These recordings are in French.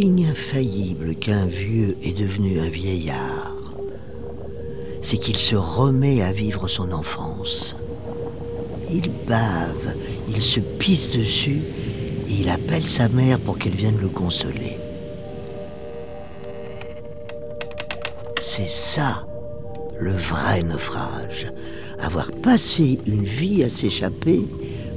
signe infaillible qu'un vieux est devenu un vieillard, c'est qu'il se remet à vivre son enfance. Il bave, il se pisse dessus et il appelle sa mère pour qu'elle vienne le consoler. C'est ça le vrai naufrage. Avoir passé une vie à s'échapper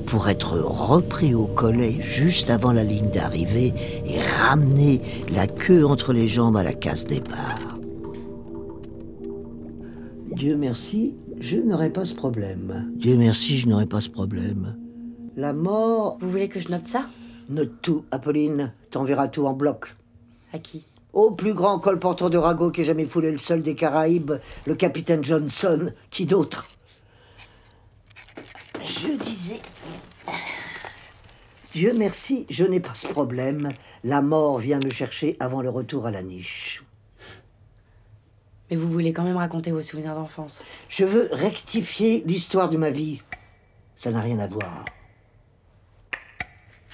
pour être repris au collet juste avant la ligne d'arrivée et ramener la queue entre les jambes à la casse départ. Dieu merci, je n'aurai pas ce problème. Dieu merci, je n'aurai pas ce problème. La mort. Vous voulez que je note ça? Note tout, Apolline. T'enverras tout en bloc. À qui? Au plus grand colporteur de ragot qui ait jamais foulé le sol des Caraïbes, le capitaine Johnson. Qui d'autre? Je disais. Dieu merci, je n'ai pas ce problème. La mort vient me chercher avant le retour à la niche. Mais vous voulez quand même raconter vos souvenirs d'enfance. Je veux rectifier l'histoire de ma vie. Ça n'a rien à voir.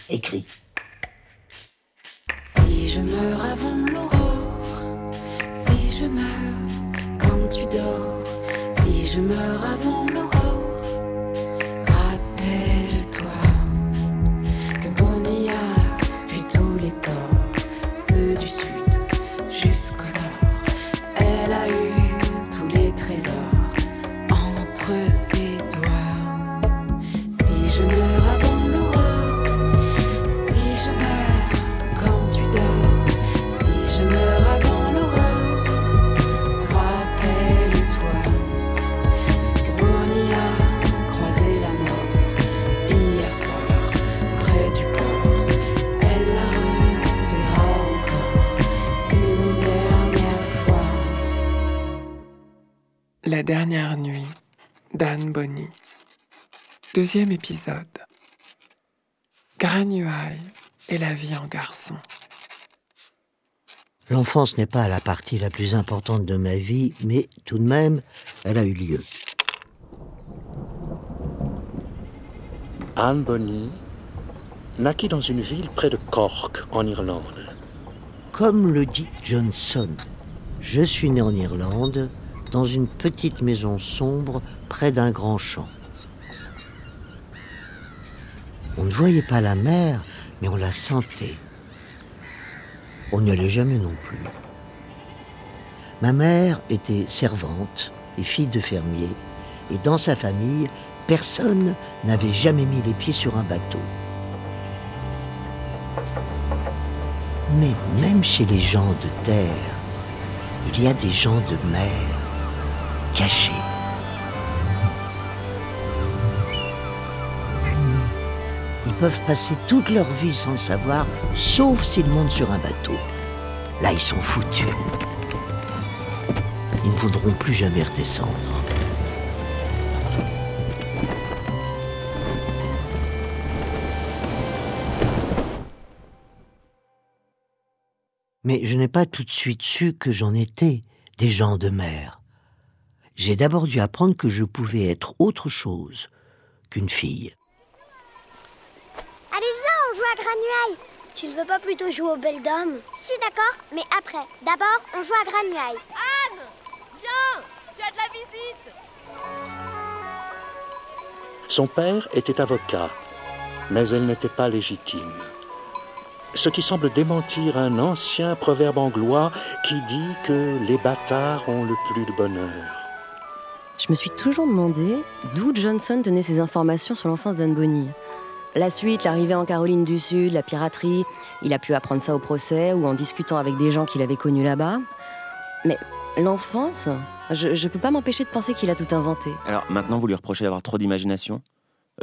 Écrit. Si je meurs avant l'aurore, si je meurs quand tu dors, si je meurs avant Deuxième épisode. Granuaille et la vie en garçon. L'enfance n'est pas la partie la plus importante de ma vie, mais tout de même, elle a eu lieu. Anne Bonny naquit dans une ville près de Cork, en Irlande. Comme le dit Johnson, je suis né en Irlande, dans une petite maison sombre près d'un grand champ. On ne voyait pas la mer, mais on la sentait. On n'y allait jamais non plus. Ma mère était servante et fille de fermier, et dans sa famille, personne n'avait jamais mis les pieds sur un bateau. Mais même chez les gens de terre, il y a des gens de mer cachés. Peuvent passer toute leur vie sans le savoir, sauf s'ils montent sur un bateau. Là, ils sont foutus. Ils ne voudront plus jamais redescendre. Mais je n'ai pas tout de suite su que j'en étais des gens de mer. J'ai d'abord dû apprendre que je pouvais être autre chose qu'une fille. Joue à Granuaille. Tu ne veux pas plutôt jouer aux belles dames Si, d'accord, mais après. D'abord, on joue à Granuaille. Anne Viens Tu as de la visite Son père était avocat, mais elle n'était pas légitime. Ce qui semble démentir un ancien proverbe anglois qui dit que les bâtards ont le plus de bonheur. Je me suis toujours demandé d'où Johnson tenait ses informations sur l'enfance d'Anne Bonny. La suite, l'arrivée en Caroline du Sud, la piraterie, il a pu apprendre ça au procès ou en discutant avec des gens qu'il avait connus là-bas. Mais l'enfance, je ne peux pas m'empêcher de penser qu'il a tout inventé. Alors maintenant, vous lui reprochez d'avoir trop d'imagination?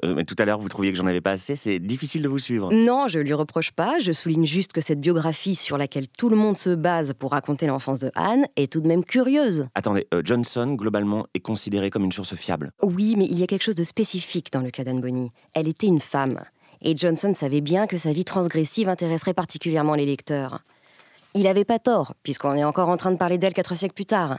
Euh, Mais tout à l'heure, vous trouviez que j'en avais pas assez, c'est difficile de vous suivre. Non, je lui reproche pas, je souligne juste que cette biographie sur laquelle tout le monde se base pour raconter l'enfance de Anne est tout de même curieuse. Attendez, euh, Johnson, globalement, est considéré comme une source fiable. Oui, mais il y a quelque chose de spécifique dans le cas d'Anne Bonny. Elle était une femme. Et Johnson savait bien que sa vie transgressive intéresserait particulièrement les lecteurs. Il avait pas tort, puisqu'on est encore en train de parler d'elle quatre siècles plus tard.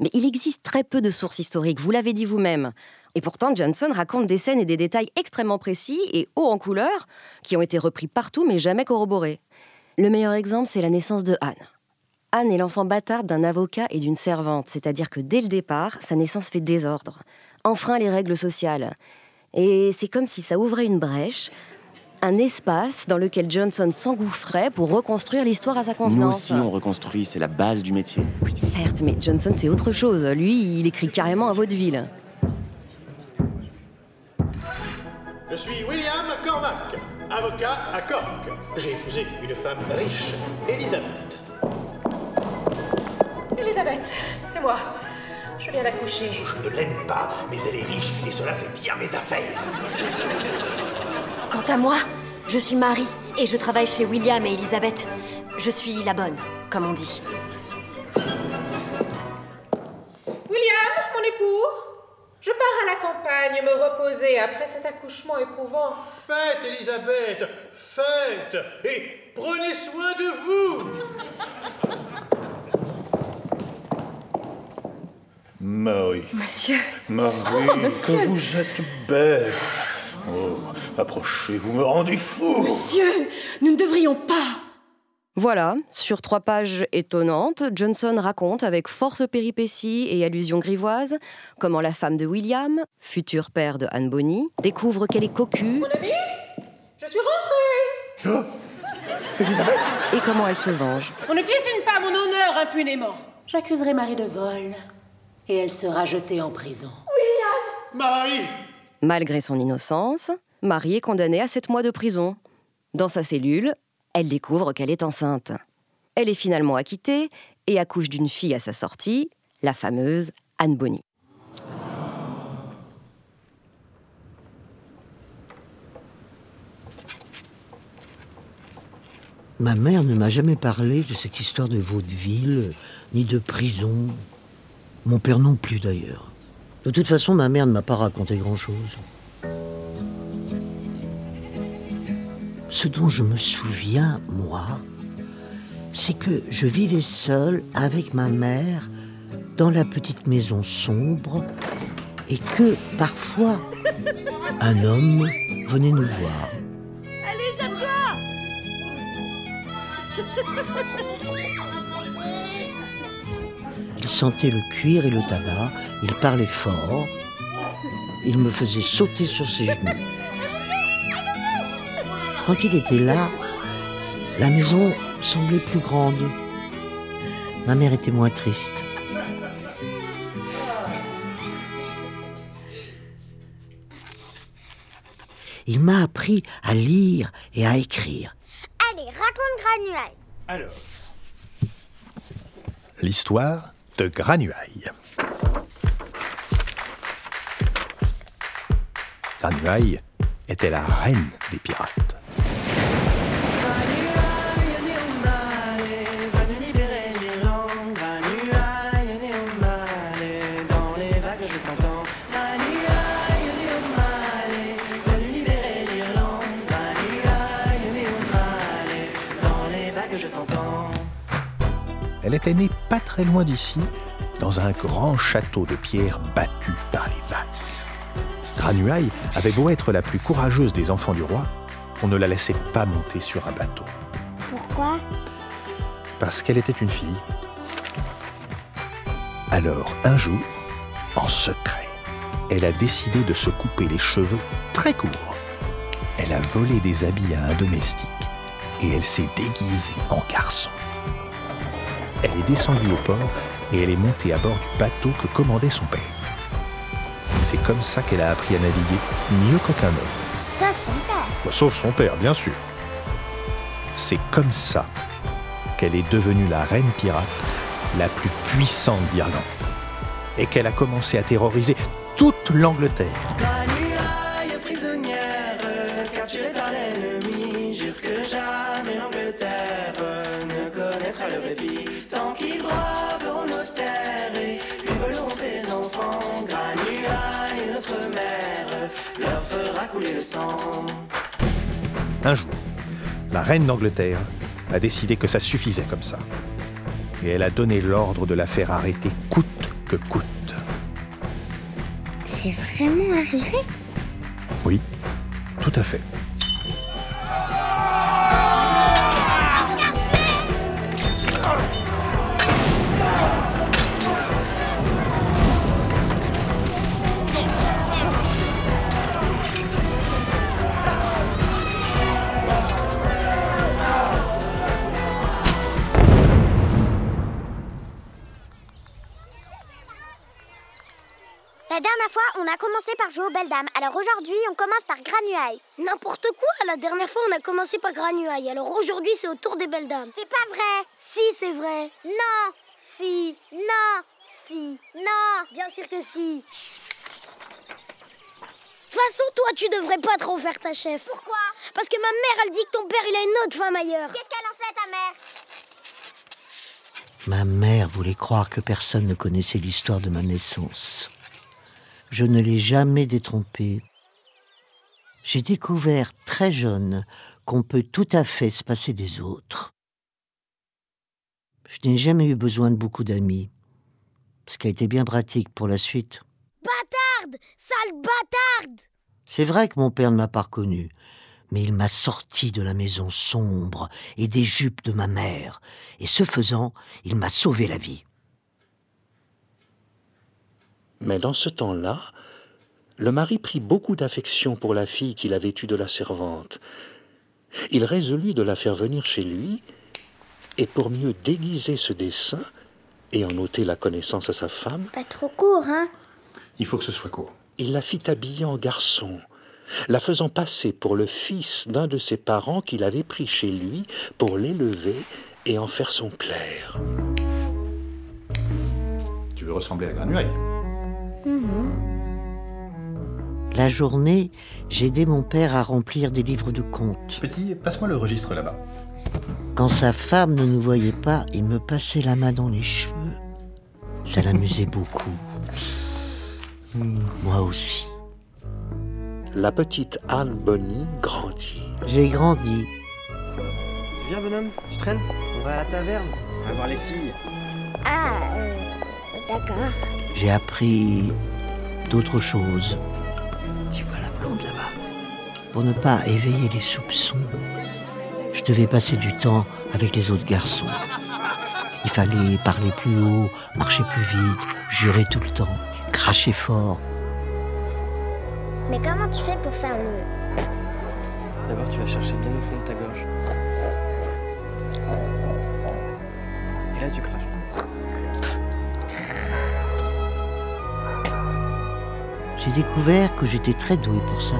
Mais il existe très peu de sources historiques, vous l'avez dit vous-même. Et pourtant, Johnson raconte des scènes et des détails extrêmement précis et hauts en couleur, qui ont été repris partout mais jamais corroborés. Le meilleur exemple, c'est la naissance de Anne. Anne est l'enfant bâtard d'un avocat et d'une servante, c'est-à-dire que dès le départ, sa naissance fait désordre, enfreint les règles sociales. Et c'est comme si ça ouvrait une brèche, un espace dans lequel Johnson s'engouffrait pour reconstruire l'histoire à sa Nous convenance. aussi, on reconstruit, c'est la base du métier. Oui, certes, mais Johnson, c'est autre chose. Lui, il écrit carrément un vaudeville. Je suis William Cormac, avocat à Cork. J'ai épousé une femme riche, Elisabeth. Elisabeth, c'est moi. Je viens d'accoucher. Je ne l'aime pas, mais elle est riche et cela fait bien mes affaires. Quant à moi, je suis Marie et je travaille chez William et Elisabeth. Je suis la bonne, comme on dit. William, mon époux, je pars à la campagne me reposer après cet accouchement éprouvant. Faites, Elisabeth, faites et prenez soin de vous. Marie. Monsieur. Marie, Oh, monsieur. que vous êtes belle. Oh, approchez, vous me rendez fou. Monsieur, nous ne devrions pas. Voilà, sur trois pages étonnantes, Johnson raconte avec force péripéties et allusions grivoises comment la femme de William, futur père de Anne Bonny, découvre qu'elle est cocu Mon ami, je suis rentrée. et comment elle se venge. On ne piétine pas mon honneur impunément. J'accuserai Marie de vol et elle sera jetée en prison. Marie Malgré son innocence, Marie est condamnée à sept mois de prison. Dans sa cellule, elle découvre qu'elle est enceinte. Elle est finalement acquittée et accouche d'une fille à sa sortie, la fameuse Anne Bonny. Ma mère ne m'a jamais parlé de cette histoire de vaudeville, ni de prison. Mon père non plus d'ailleurs. De toute façon, ma mère ne m'a pas raconté grand-chose. Ce dont je me souviens, moi, c'est que je vivais seule avec ma mère dans la petite maison sombre et que parfois un homme venait nous voir. Allez, Il sentait le cuir et le tabac, il parlait fort, il me faisait sauter sur ses genoux. Quand il était là, la maison semblait plus grande. Ma mère était moins triste. Il m'a appris à lire et à écrire. Allez, raconte Granuaille. Alors, l'histoire de Granuaille. Granuaille était la reine des pirates. Elle était née pas très loin d'ici, dans un grand château de pierre battu par les vagues. Granuaille avait beau être la plus courageuse des enfants du roi, on ne la laissait pas monter sur un bateau, Pourquoi? Parce qu'elle était une fille. Alors, un jour, en secret, elle a décidé de se couper les cheveux très courts. Elle a volé des habits à un domestique et elle s'est déguisée en garçon. Elle est descendue au port et elle est montée à bord du bateau que commandait son père. C'est comme ça qu'elle a appris à naviguer mieux qu'aucun homme. Sauf son père. Sauf son père, bien sûr. C'est comme ça qu'elle est devenue la reine pirate la plus puissante d'Irlande. Et qu'elle a commencé à terroriser toute l'Angleterre. Un jour, la reine d'Angleterre a décidé que ça suffisait comme ça. Et elle a donné l'ordre de la faire arrêter coûte que coûte. C'est vraiment arrivé? Oui, tout à fait. Dernière fois, on a commencé par jouer aux belles dames. Alors aujourd'hui, on commence par Granuaille. N'importe quoi La dernière fois, on a commencé par Granuaille. Alors aujourd'hui, c'est au tour des belles dames. C'est pas vrai Si, c'est vrai. Non Si. Non Si. Non Bien sûr que si. De toute façon, toi, tu devrais pas trop faire ta chef. Pourquoi? Parce que ma mère, elle dit que ton père, il a une autre femme ailleurs. Qu'est-ce qu'elle en sait, ta mère? Ma mère voulait croire que personne ne connaissait l'histoire de ma naissance. Je ne l'ai jamais détrompée. J'ai découvert très jeune qu'on peut tout à fait se passer des autres. Je n'ai jamais eu besoin de beaucoup d'amis, ce qui a été bien pratique pour la suite. Bâtarde Sale bâtarde C'est vrai que mon père ne m'a pas reconnu, mais il m'a sorti de la maison sombre et des jupes de ma mère, et ce faisant, il m'a sauvé la vie. Mais dans ce temps-là, le mari prit beaucoup d'affection pour la fille qu'il avait eue de la servante. Il résolut de la faire venir chez lui, et pour mieux déguiser ce dessein, et en ôter la connaissance à sa femme, Pas trop court, hein? Il faut que ce soit court. il la fit habiller en garçon, la faisant passer pour le fils d'un de ses parents qu'il avait pris chez lui pour l'élever et en faire son clerc. Tu veux ressembler à Granuaille La journée, j'aidais mon père à remplir des livres de comptes. Petit, passe-moi le registre là-bas. Quand sa femme ne nous voyait pas, il me passait la main dans les cheveux. Ça l'amusait beaucoup. Moi aussi. La petite Anne Bonny grandit. J'ai grandi. Viens, bonhomme Tu traînes? On va à la taverne. On va voir les filles. Ah, euh, d'accord. J'ai appris d'autres choses. Tu vois la blonde là-bas Pour ne pas éveiller les soupçons, je devais passer du temps avec les autres garçons. Il fallait parler plus haut, marcher plus vite, jurer tout le temps, cracher fort. Mais comment tu fais pour faire le... D'abord, tu vas chercher bien au fond de ta gorge. Et là, tu craches. J'ai découvert que j'étais très doué pour ça.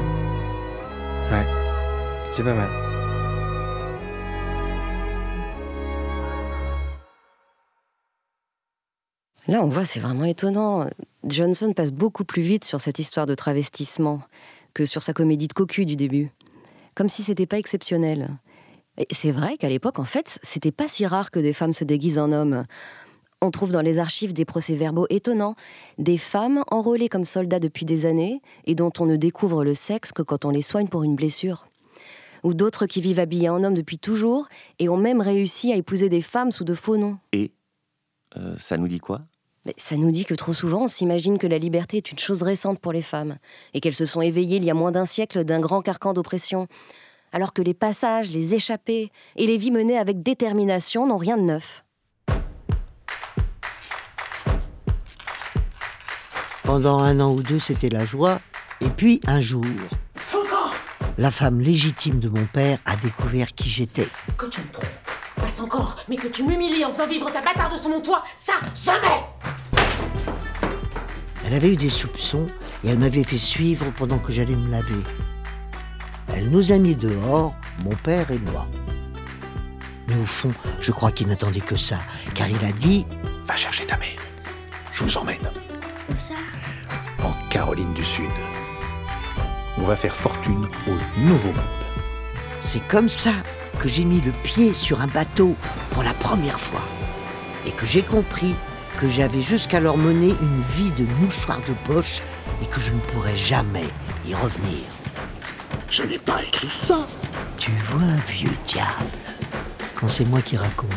Ouais. C'est pas mal. Là, on voit, c'est vraiment étonnant. Johnson passe beaucoup plus vite sur cette histoire de travestissement que sur sa comédie de cocu du début. Comme si c'était pas exceptionnel. Et c'est vrai qu'à l'époque, en fait, c'était pas si rare que des femmes se déguisent en hommes. On trouve dans les archives des procès-verbaux étonnants, des femmes enrôlées comme soldats depuis des années et dont on ne découvre le sexe que quand on les soigne pour une blessure. Ou d'autres qui vivent habillées en hommes depuis toujours et ont même réussi à épouser des femmes sous de faux noms. Et euh, ça nous dit quoi? Mais ça nous dit que trop souvent, on s'imagine que la liberté est une chose récente pour les femmes, et qu'elles se sont éveillées il y a moins d'un siècle d'un grand carcan d'oppression, alors que les passages, les échappées et les vies menées avec détermination n'ont rien de neuf. Pendant un an ou deux, c'était la joie. Et puis, un jour, la femme légitime de mon père a découvert qui j'étais. Quand tu me trompes, passe encore, mais que tu m'humilies en faisant vivre ta bâtarde sur mon toit, ça, jamais Elle avait eu des soupçons et elle m'avait fait suivre pendant que j'allais me laver. Elle nous a mis dehors, mon père et moi. Mais au fond, je crois qu'il n'attendait que ça, car il a dit Va chercher ta mère. Je vous emmène. Où ça En Caroline du Sud. On va faire fortune au Nouveau Monde. C'est comme ça que j'ai mis le pied sur un bateau pour la première fois. Et que j'ai compris que j'avais jusqu'alors mené une vie de mouchoir de poche et que je ne pourrais jamais y revenir. Je n'ai pas écrit ça. Tu vois, vieux diable, quand c'est moi qui raconte,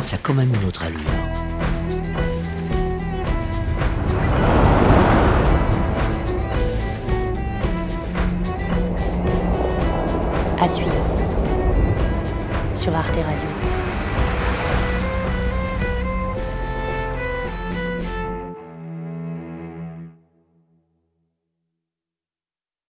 ça a quand même une autre allure. À suivre. Sur Arte Radio.